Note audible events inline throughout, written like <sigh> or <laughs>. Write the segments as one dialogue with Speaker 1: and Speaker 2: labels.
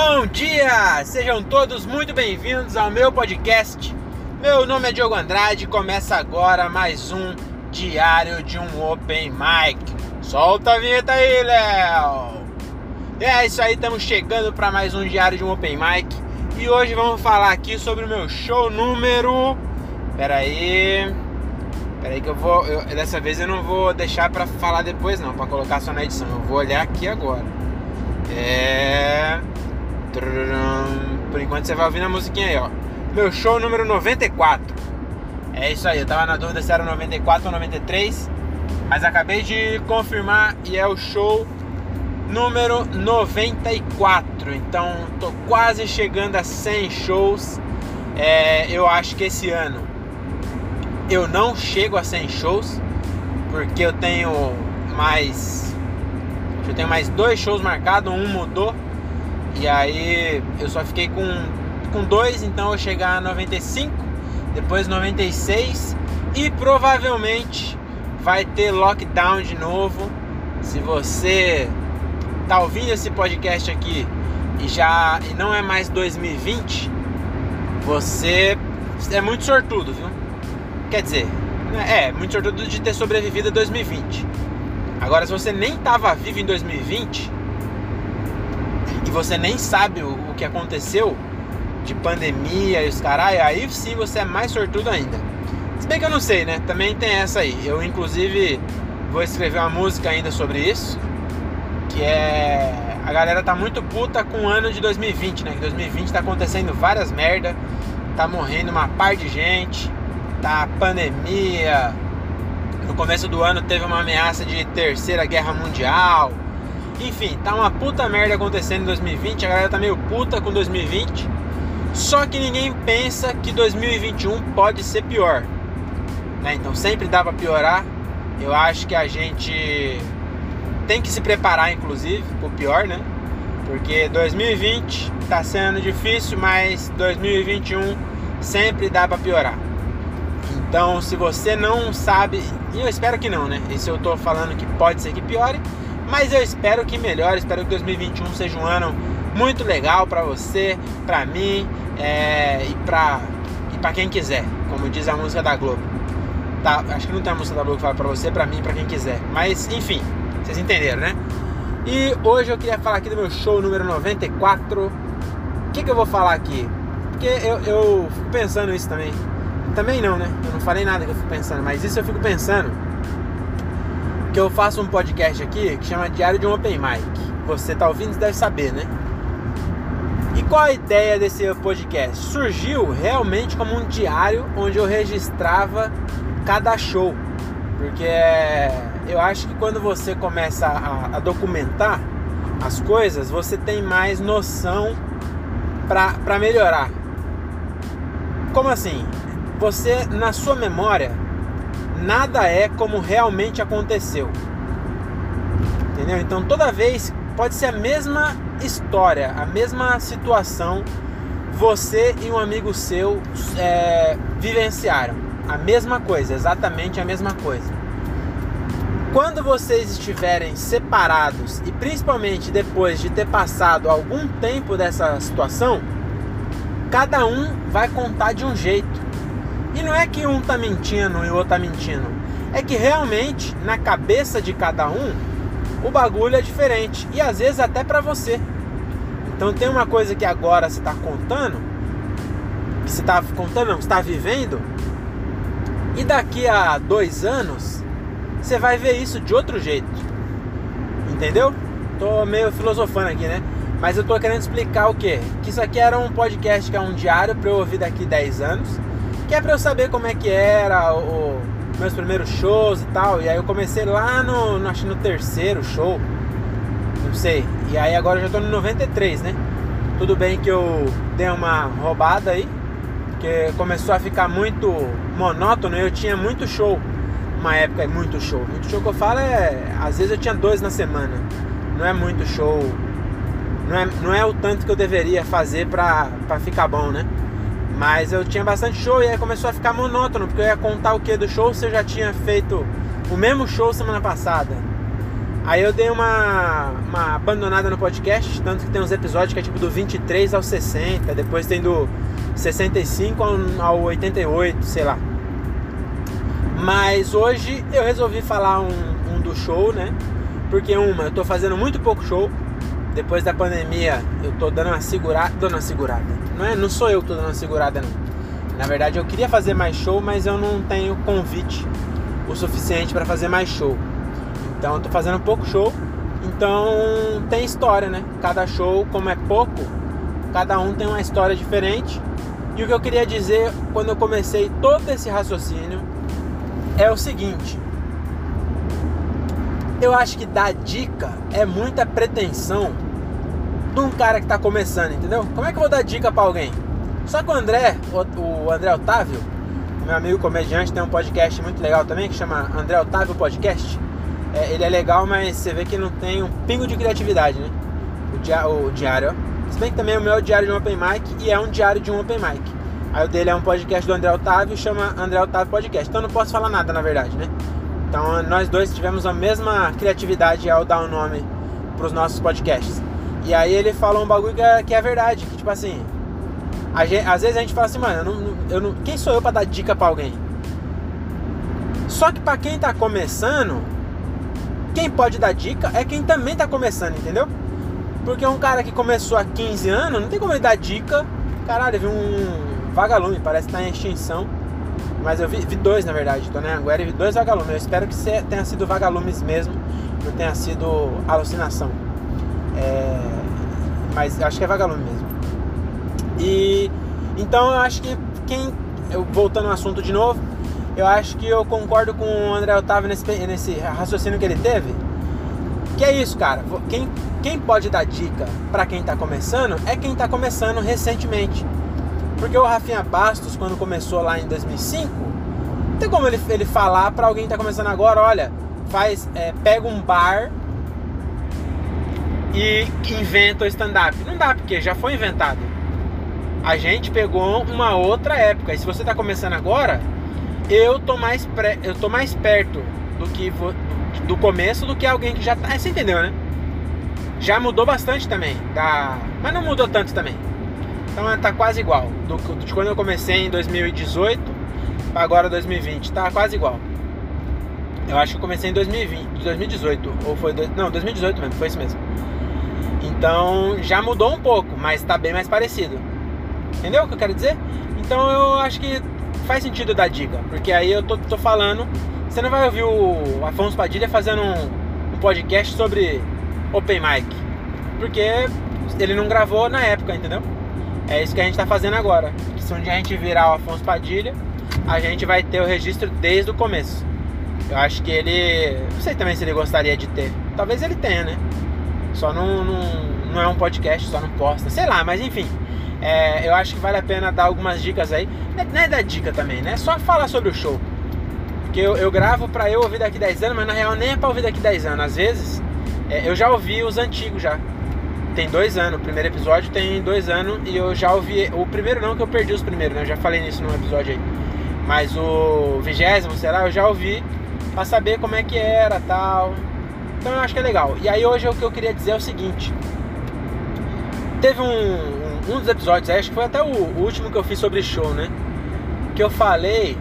Speaker 1: Bom dia! Sejam todos muito bem-vindos ao meu podcast. Meu nome é Diogo Andrade e começa agora mais um Diário de um Open Mic. Solta a vinheta aí, Léo! É isso aí, estamos chegando para mais um Diário de um Open Mic e hoje vamos falar aqui sobre o meu show número. Pera aí. Pera aí que eu vou. Eu, dessa vez eu não vou deixar para falar depois, não, para colocar só na edição. Eu vou olhar aqui agora. Você vai ouvindo a musiquinha aí, ó. Meu show número 94. É isso aí, eu tava na dúvida se era 94 ou 93. Mas acabei de confirmar e é o show número 94. Então tô quase chegando a 100 shows. É, eu acho que esse ano eu não chego a 100 shows porque eu tenho mais eu tenho mais dois shows marcados, um mudou e aí eu só fiquei com, com dois, então eu chegar a 95, depois 96 e provavelmente vai ter lockdown de novo. Se você tá ouvindo esse podcast aqui e já e não é mais 2020, você é muito sortudo, viu? Quer dizer, é muito sortudo de ter sobrevivido a 2020. Agora, se você nem estava vivo em 2020, e você nem sabe o, o que aconteceu de pandemia e os caralho, aí sim você é mais sortudo ainda. Se bem que eu não sei, né? Também tem essa aí. Eu inclusive vou escrever uma música ainda sobre isso. Que é. A galera tá muito puta com o ano de 2020, né? Que 2020 tá acontecendo várias merda. Tá morrendo uma par de gente. Tá pandemia. No começo do ano teve uma ameaça de terceira guerra mundial. Enfim, tá uma puta merda acontecendo em 2020, a galera tá meio puta com 2020. Só que ninguém pensa que 2021 pode ser pior. Né? Então sempre dá pra piorar. Eu acho que a gente tem que se preparar, inclusive, pro pior, né? Porque 2020 tá sendo difícil, mas 2021 sempre dá para piorar. Então, se você não sabe, e eu espero que não, né? Esse eu tô falando que pode ser que piore, mas eu espero que melhore, espero que 2021 seja um ano muito legal para você, para mim é, e para e para quem quiser, como diz a música da Globo. Tá, acho que não tem a música da Globo que fala para você, para mim, para quem quiser. Mas enfim, vocês entenderam, né? E hoje eu queria falar aqui do meu show número 94. O que, que eu vou falar aqui? Porque eu, eu fico pensando isso também. Também não, né? Eu não falei nada que eu fico pensando, mas isso eu fico pensando que eu faço um podcast aqui que chama Diário de um Open Mic. Você tá ouvindo, deve saber, né? E qual a ideia desse podcast? Surgiu realmente como um diário onde eu registrava cada show. Porque eu acho que quando você começa a, a documentar as coisas, você tem mais noção para melhorar. Como assim? Você, na sua memória, nada é como realmente aconteceu. Entendeu? Então toda vez pode ser a mesma história, a mesma situação, você e um amigo seu é, vivenciaram a mesma coisa, exatamente a mesma coisa. Quando vocês estiverem separados e principalmente depois de ter passado algum tempo dessa situação, cada um vai contar de um jeito. E não é que um tá mentindo e o outro tá mentindo. É que realmente, na cabeça de cada um, o bagulho é diferente. E às vezes até para você. Então tem uma coisa que agora você tá contando, que você tá contando, não, você tá vivendo, e daqui a dois anos você vai ver isso de outro jeito. Entendeu? Tô meio filosofando aqui, né? Mas eu tô querendo explicar o quê? Que isso aqui era um podcast que é um diário para eu ouvir daqui 10 anos que é pra eu saber como é que era o, meus primeiros shows e tal. E aí eu comecei lá no, no, acho no terceiro show, não sei. E aí agora eu já tô no 93, né? Tudo bem que eu dei uma roubada aí, porque começou a ficar muito monótono. Eu tinha muito show, uma época é muito show. Muito show que eu falo é, às vezes eu tinha dois na semana. Não é muito show, não é, não é o tanto que eu deveria fazer pra, pra ficar bom, né? Mas eu tinha bastante show e aí começou a ficar monótono, porque eu ia contar o que do show se eu já tinha feito o mesmo show semana passada. Aí eu dei uma, uma abandonada no podcast, tanto que tem uns episódios que é tipo do 23 ao 60, depois tem do 65 ao, ao 88, sei lá. Mas hoje eu resolvi falar um, um do show, né? Porque uma, eu tô fazendo muito pouco show. Depois da pandemia, eu tô dando uma segurada, dando uma segurada. Não é, não sou eu que tô dando segurada não. Na verdade, eu queria fazer mais show, mas eu não tenho convite o suficiente para fazer mais show. Então, eu tô fazendo pouco show. Então, tem história, né? Cada show, como é pouco, cada um tem uma história diferente. E o que eu queria dizer quando eu comecei todo esse raciocínio é o seguinte: eu acho que dar dica é muita pretensão de um cara que está começando, entendeu? Como é que eu vou dar dica para alguém? Só que o André, o, André Otávio, meu amigo comediante, tem um podcast muito legal também que chama André Otávio Podcast. É, ele é legal, mas você vê que não tem um pingo de criatividade, né? O, dia, o diário, ó. Se bem que também é o meu diário de um Open Mic e é um diário de um Open Mic. Aí o dele é um podcast do André Otávio chama André Otávio Podcast. Então eu não posso falar nada, na verdade, né? Então nós dois tivemos a mesma criatividade ao dar o um nome para os nossos podcasts. E aí ele falou um bagulho que é, que é verdade, que tipo assim, gente, às vezes a gente fala assim, mano, eu não, eu não, quem sou eu para dar dica para alguém? Só que para quem tá começando, quem pode dar dica é quem também tá começando, entendeu? Porque um cara que começou há 15 anos, não tem como ele dar dica. Caralho, viu um vagalume, parece que tá em extinção. Mas eu vi, vi dois, na verdade. Tô na Anguera e vi dois vagalumes. Eu espero que tenha sido vagalumes mesmo, não tenha sido alucinação. É, mas acho que é vagalume mesmo. E então eu acho que quem. Eu, voltando ao assunto de novo, eu acho que eu concordo com o André Otávio nesse, nesse raciocínio que ele teve. Que é isso, cara. Quem, quem pode dar dica para quem tá começando é quem tá começando recentemente. Porque o Rafinha Bastos, quando começou lá em 2005, não tem como ele, ele falar para alguém que tá começando agora, olha, faz, é, pega um bar e inventa o stand-up. Não dá, porque já foi inventado. A gente pegou uma outra época. E se você tá começando agora, eu tô mais, pré, eu tô mais perto do que do começo do que alguém que já tá. Você entendeu, né? Já mudou bastante também. Da, mas não mudou tanto também. Então tá quase igual. Do, de quando eu comecei em 2018 para agora 2020. Tá quase igual. Eu acho que eu comecei em 2020, 2018. Ou foi. Não, 2018 mesmo, foi isso mesmo. Então já mudou um pouco, mas tá bem mais parecido. Entendeu o que eu quero dizer? Então eu acho que faz sentido dar dica. Porque aí eu tô, tô falando. Você não vai ouvir o Afonso Padilha fazendo um, um podcast sobre Open Mic. Porque ele não gravou na época, entendeu? É isso que a gente está fazendo agora. Que se um dia a gente virar o Afonso Padilha, a gente vai ter o registro desde o começo. Eu acho que ele. Não sei também se ele gostaria de ter. Talvez ele tenha, né? Só não, não, não é um podcast, só não posta. Sei lá, mas enfim. É, eu acho que vale a pena dar algumas dicas aí. Não é dar dica também, né? Só falar sobre o show. Porque eu, eu gravo pra eu ouvir daqui 10 anos, mas na real nem é pra ouvir daqui 10 anos. Às vezes, é, eu já ouvi os antigos já tem dois anos. O primeiro episódio tem dois anos e eu já ouvi. O primeiro não, que eu perdi os primeiros, né? Eu já falei nisso num episódio aí. Mas o vigésimo, sei lá, eu já ouvi pra saber como é que era tal. Então eu acho que é legal. E aí hoje o que eu queria dizer é o seguinte. Teve um, um, dos episódios, acho que foi até o, o último que eu fiz sobre show, né? Que eu falei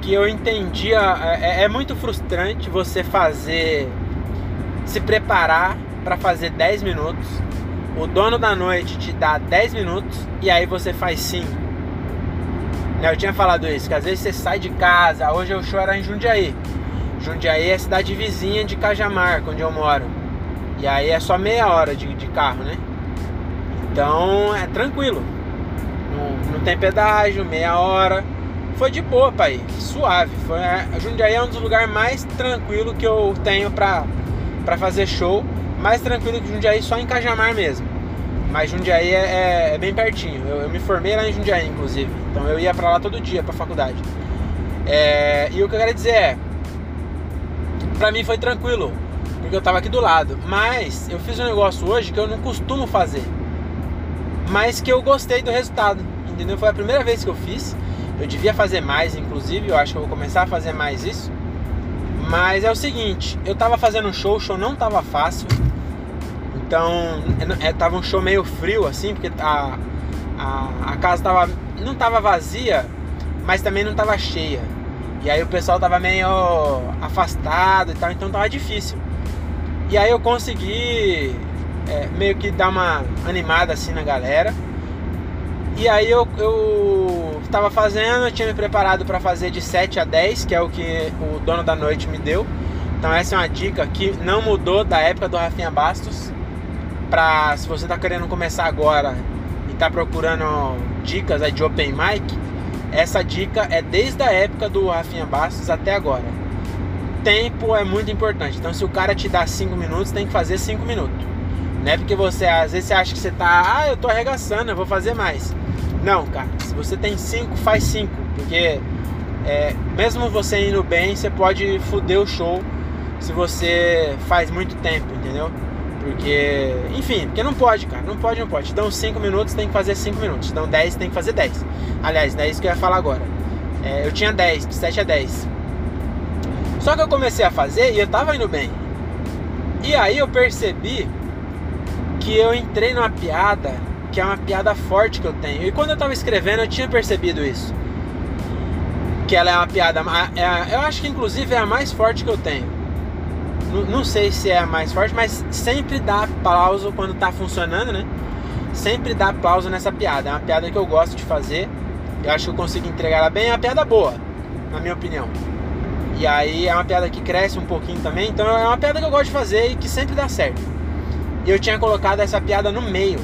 Speaker 1: que eu entendia. É, é, muito frustrante você fazer. Se preparar para fazer 10 minutos. O dono da noite te dá 10 minutos e aí você faz 5. Né, eu tinha falado isso, que às vezes você sai de casa, hoje o show era em Jundiaí. Jundiaí é a cidade vizinha de Cajamar, onde eu moro. E aí é só meia hora de, de carro, né? Então é tranquilo. Não, não, tem pedágio, meia hora. Foi de boa, pai. Suave. Foi, é, Jundiaí é um dos lugares mais tranquilos que eu tenho pra, pra fazer show mais tranquilo que Jundiaí só em Cajamar mesmo. Mas Jundiaí é, é, é bem pertinho. Eu, eu, me formei lá em Jundiaí, inclusive. Então eu ia para lá todo dia para faculdade. É, e o que eu quero dizer é, para mim foi tranquilo, porque eu tava aqui do lado. Mas eu fiz um negócio hoje que eu não costumo fazer, mas que eu gostei do resultado. Entendeu? Foi a primeira vez que eu fiz. Eu devia fazer mais, inclusive. Eu acho que eu vou começar a fazer mais isso. Mas é o seguinte, eu tava fazendo um show, o show não tava fácil. Então, é, é, tava um show meio frio, assim, porque a, a, a casa tava, não tava vazia, mas também não tava cheia. E aí o pessoal tava meio afastado e tal, então tava difícil. E aí eu consegui é, meio que dar uma animada assim na galera. E aí eu, eu tava fazendo, eu tinha me preparado para fazer de 7 a 10, que é o que o dono da noite me deu. Então essa é uma dica que não mudou da época do Rafinha Bastos. Pra se você tá querendo começar agora e tá procurando dicas aí de open mic, essa dica é desde a época do Rafinha Bastos até agora. Tempo é muito importante. Então se o cara te dá 5 minutos, tem que fazer 5 minutos. Não é porque você às vezes você acha que você tá, ah, eu tô arregaçando, eu vou fazer mais. Não, cara, se você tem 5, faz 5, porque é, mesmo você indo bem, você pode foder o show se você faz muito tempo, entendeu? Porque, enfim, porque não pode, cara. Não pode, não pode. Dão 5 minutos, tem que fazer 5 minutos. Dão 10, tem que fazer 10. Aliás, é isso que eu ia falar agora. É, eu tinha 10, de 7 a 10. Só que eu comecei a fazer e eu tava indo bem. E aí eu percebi que eu entrei numa piada que é uma piada forte que eu tenho. E quando eu tava escrevendo, eu tinha percebido isso. Que ela é uma piada. É, eu acho que inclusive é a mais forte que eu tenho não sei se é a mais forte, mas sempre dá aplauso quando tá funcionando, né? Sempre dá aplauso nessa piada. É uma piada que eu gosto de fazer. Eu acho que eu consigo entregar ela bem. É uma piada boa, na minha opinião. E aí é uma piada que cresce um pouquinho também. Então é uma piada que eu gosto de fazer e que sempre dá certo. E eu tinha colocado essa piada no meio.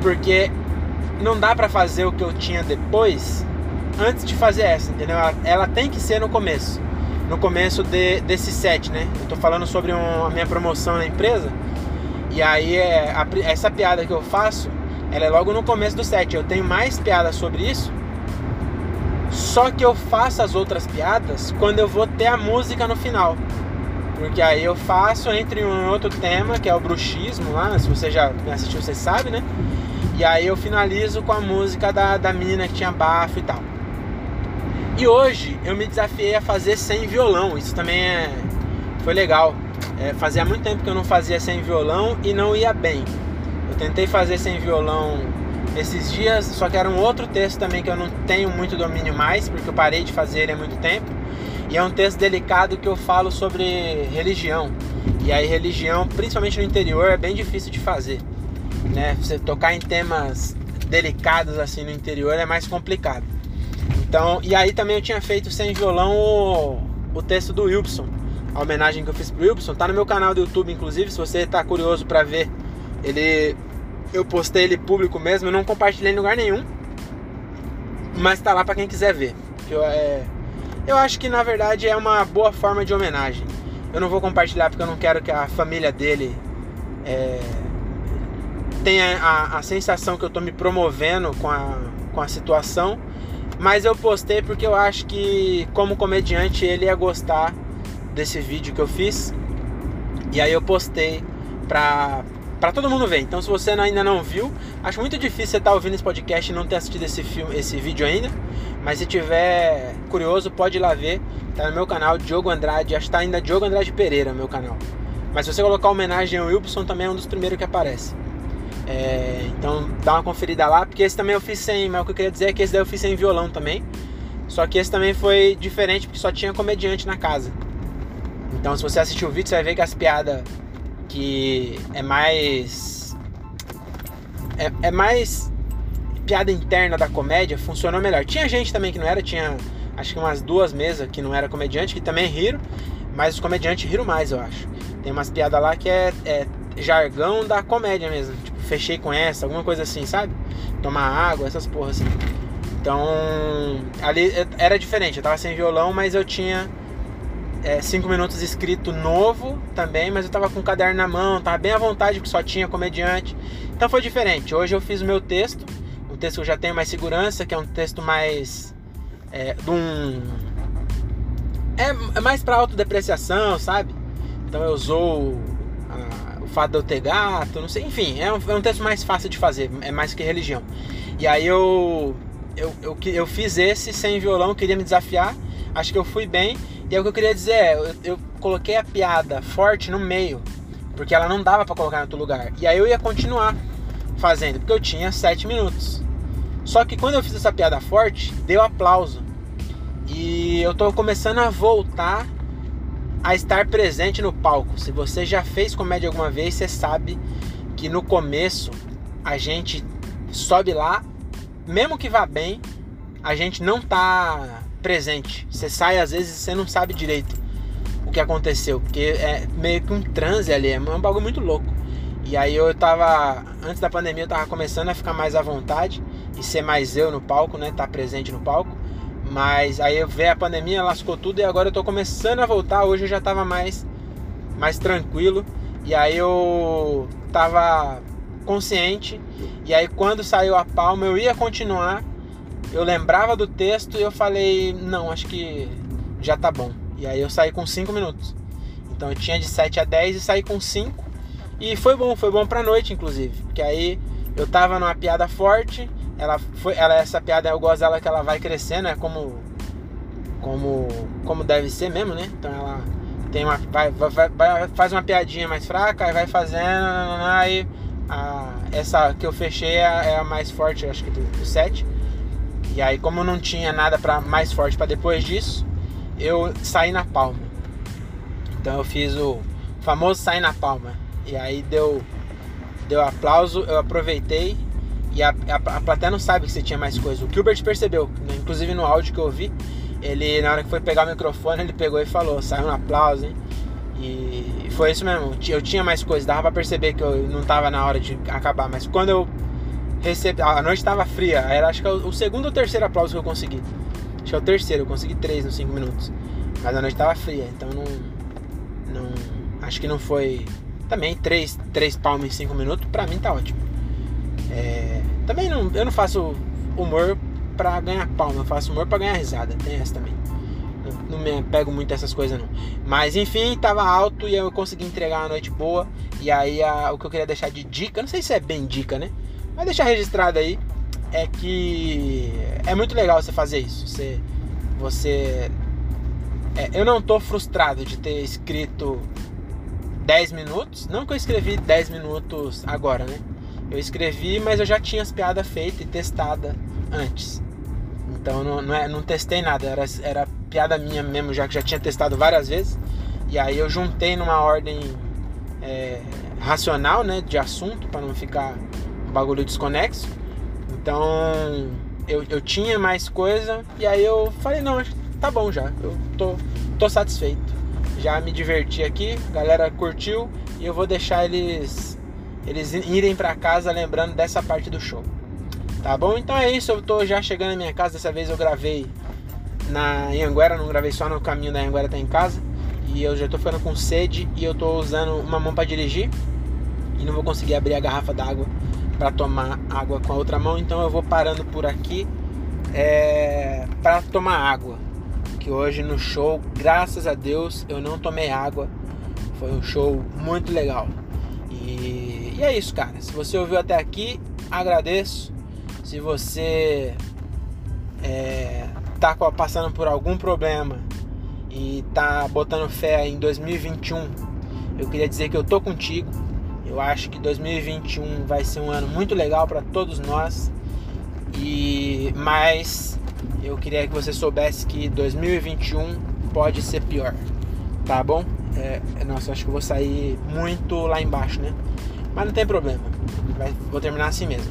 Speaker 1: Porque não dá para fazer o que eu tinha depois antes de fazer essa, entendeu? Ela, ela tem que ser no começo no começo de, desse set, né? Eu tô falando sobre um, a minha promoção na empresa. E aí é, a, essa piada que eu faço, ela é logo no começo do set. Eu tenho mais piadas sobre isso. Só que eu faço as outras piadas quando eu vou ter a música no final. Porque aí eu faço entre um outro tema, que é o bruxismo lá, se você já assistiu, você sabe, né? E aí eu finalizo com a música da, da menina que tinha bafo e tal. E hoje eu me desafiei a fazer sem violão. Isso também é, foi legal. É, fazia muito tempo que eu não fazia sem violão e não ia bem. Eu tentei fazer sem violão esses dias, só que era um outro texto também que eu não tenho muito domínio mais, porque eu parei de fazer ele há muito tempo. E é um texto delicado que eu falo sobre religião. E aí religião, principalmente no interior, é bem difícil de fazer. Né? Você tocar em temas delicados assim no interior é mais complicado. Então, e aí também eu tinha feito sem violão o, o texto do Wilson, a homenagem que eu fiz pro Wilson, tá no meu canal do YouTube, inclusive, se você tá curioso para ver, ele eu postei ele público mesmo, eu não compartilhei em lugar nenhum, mas tá lá para quem quiser ver. Eu, é, eu acho que na verdade é uma boa forma de homenagem. Eu não vou compartilhar porque eu não quero que a família dele é, tenha a, a sensação que eu tô me promovendo com a, com a situação mas eu postei porque eu acho que, como comediante, ele ia gostar desse vídeo que eu fiz. E aí eu postei pra, pra todo mundo ver. Então, se você ainda não viu, acho muito difícil você estar tá ouvindo esse podcast e não ter assistido esse, filme, esse vídeo ainda. Mas se tiver curioso, pode ir lá ver. Tá no meu canal, Diogo Andrade. Acho que tá ainda Diogo Andrade Pereira, meu canal. Mas se você colocar homenagem ao Wilson, também é um dos primeiros que aparece. É, então dá uma conferida lá, porque esse também eu fiz sem, mas o que eu queria dizer é que esse daí eu fiz sem violão também. Só que esse também foi diferente porque só tinha comediante na casa. Então se você assistir o vídeo, você vai ver que as piadas que é mais. É, é mais piada interna da comédia funcionou melhor. Tinha gente também que não era, tinha acho que umas duas mesas que não era comediante, que também riram, mas os comediantes riram mais, eu acho. Tem umas piadas lá que é, é jargão da comédia mesmo. Tipo, fechei com essa, alguma coisa assim, sabe? Tomar água, essas porras assim. Então, ali era diferente. Eu tava sem violão, mas eu tinha é, cinco minutos escrito novo também, mas eu tava com o caderno na mão, tava bem à vontade, porque só tinha comediante. Então foi diferente. Hoje eu fiz o meu texto, um texto que eu já tenho mais segurança, que é um texto mais. É, de um. É, é mais pra autodepreciação, sabe? Então eu usou fato de eu ter gato, não sei, enfim, é um, é um texto mais fácil de fazer, é mais que religião. E aí eu, eu, eu, eu fiz esse sem violão, queria me desafiar, acho que eu fui bem, E aí o que eu queria dizer é, eu, eu coloquei a piada forte no meio, porque ela não dava para colocar em outro lugar. E aí eu ia continuar fazendo, porque eu tinha 7 minutos. Só que quando eu fiz essa piada forte, deu aplauso. E eu tô começando a voltar a estar presente no palco. Se você já fez comédia alguma vez, você sabe que no começo a gente sobe lá, mesmo que vá bem, a gente não tá presente. Você sai às vezes você não sabe direito o que aconteceu, porque é meio que um transe ali, é um bagulho muito louco. E aí eu tava, antes da pandemia, eu tava começando a ficar mais à vontade e ser mais eu no palco, né? Tá presente no palco. Mas aí veio a pandemia, lascou tudo e agora eu tô começando a voltar. Hoje eu já tava mais, mais tranquilo. E aí eu tava consciente. E aí quando saiu a palma eu ia continuar. Eu lembrava do texto e eu falei, não, acho que já tá bom. E aí eu saí com 5 minutos. Então eu tinha de 7 a 10 e saí com 5. E foi bom, foi bom pra noite, inclusive. Porque aí eu tava numa piada forte. Ela foi. Ela, essa piada eu gosto dela que ela vai crescendo, é como. Como. Como deve ser mesmo, né? Então ela tem uma. Vai, vai, vai faz uma piadinha mais fraca, aí vai fazendo. Aí a, essa que eu fechei é, é a mais forte, acho que do, do set. E aí, como não tinha nada para mais forte para depois disso, eu saí na palma. Então eu fiz o famoso sair na palma. E aí deu, deu aplauso, eu aproveitei. E a, a, a plateia não sabe que você tinha mais coisa. O Gilbert percebeu, né? inclusive no áudio que eu ouvi, ele na hora que foi pegar o microfone, <laughs> ele pegou e falou, saiu um aplauso, hein? E foi isso mesmo. Eu tinha mais coisa, dava pra perceber que eu não tava na hora de acabar. Mas quando eu recebi. A noite tava fria, era acho que é o segundo ou terceiro aplauso que eu consegui. Acho que é o terceiro, eu consegui três nos cinco minutos. Mas a noite tava fria, então não. não acho que não foi também três, três palmas em cinco minutos, pra mim tá ótimo. É, também não, eu não faço humor pra ganhar palma, eu faço humor pra ganhar risada. Tem essa também. Não, não me pego muito essas coisas não. Mas enfim, tava alto e eu consegui entregar uma noite boa. E aí a, o que eu queria deixar de dica, não sei se é bem dica, né? Mas deixar registrado aí é que é muito legal você fazer isso. Você, você é, eu não tô frustrado de ter escrito 10 minutos. Não que eu escrevi 10 minutos agora, né? Eu escrevi, mas eu já tinha as piadas feitas e testada antes. Então não, não, é, não testei nada, era, era piada minha mesmo, já que já tinha testado várias vezes. E aí eu juntei numa ordem é, racional, né, de assunto, para não ficar bagulho desconexo. Então eu, eu tinha mais coisa e aí eu falei, não, tá bom já, eu tô, tô satisfeito já me diverti aqui, a galera curtiu e eu vou deixar eles eles irem para casa lembrando dessa parte do show. Tá bom? Então é isso, eu tô já chegando na minha casa, dessa vez eu gravei na Anguera, não gravei só no caminho da Anguera tá em casa. E eu já tô ficando com sede e eu tô usando uma mão para dirigir e não vou conseguir abrir a garrafa d'água para tomar água com a outra mão, então eu vou parando por aqui é, para tomar água que hoje no show, graças a Deus, eu não tomei água. Foi um show muito legal. E, e é isso, cara. Se você ouviu até aqui, agradeço. Se você é, tá passando por algum problema e tá botando fé em 2021, eu queria dizer que eu tô contigo. Eu acho que 2021 vai ser um ano muito legal para todos nós. E mas eu queria que você soubesse que 2021 pode ser pior, tá bom? É, nossa, acho que eu vou sair muito lá embaixo, né? Mas não tem problema, vou terminar assim mesmo.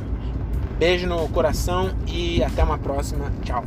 Speaker 1: Beijo no coração e até uma próxima. Tchau.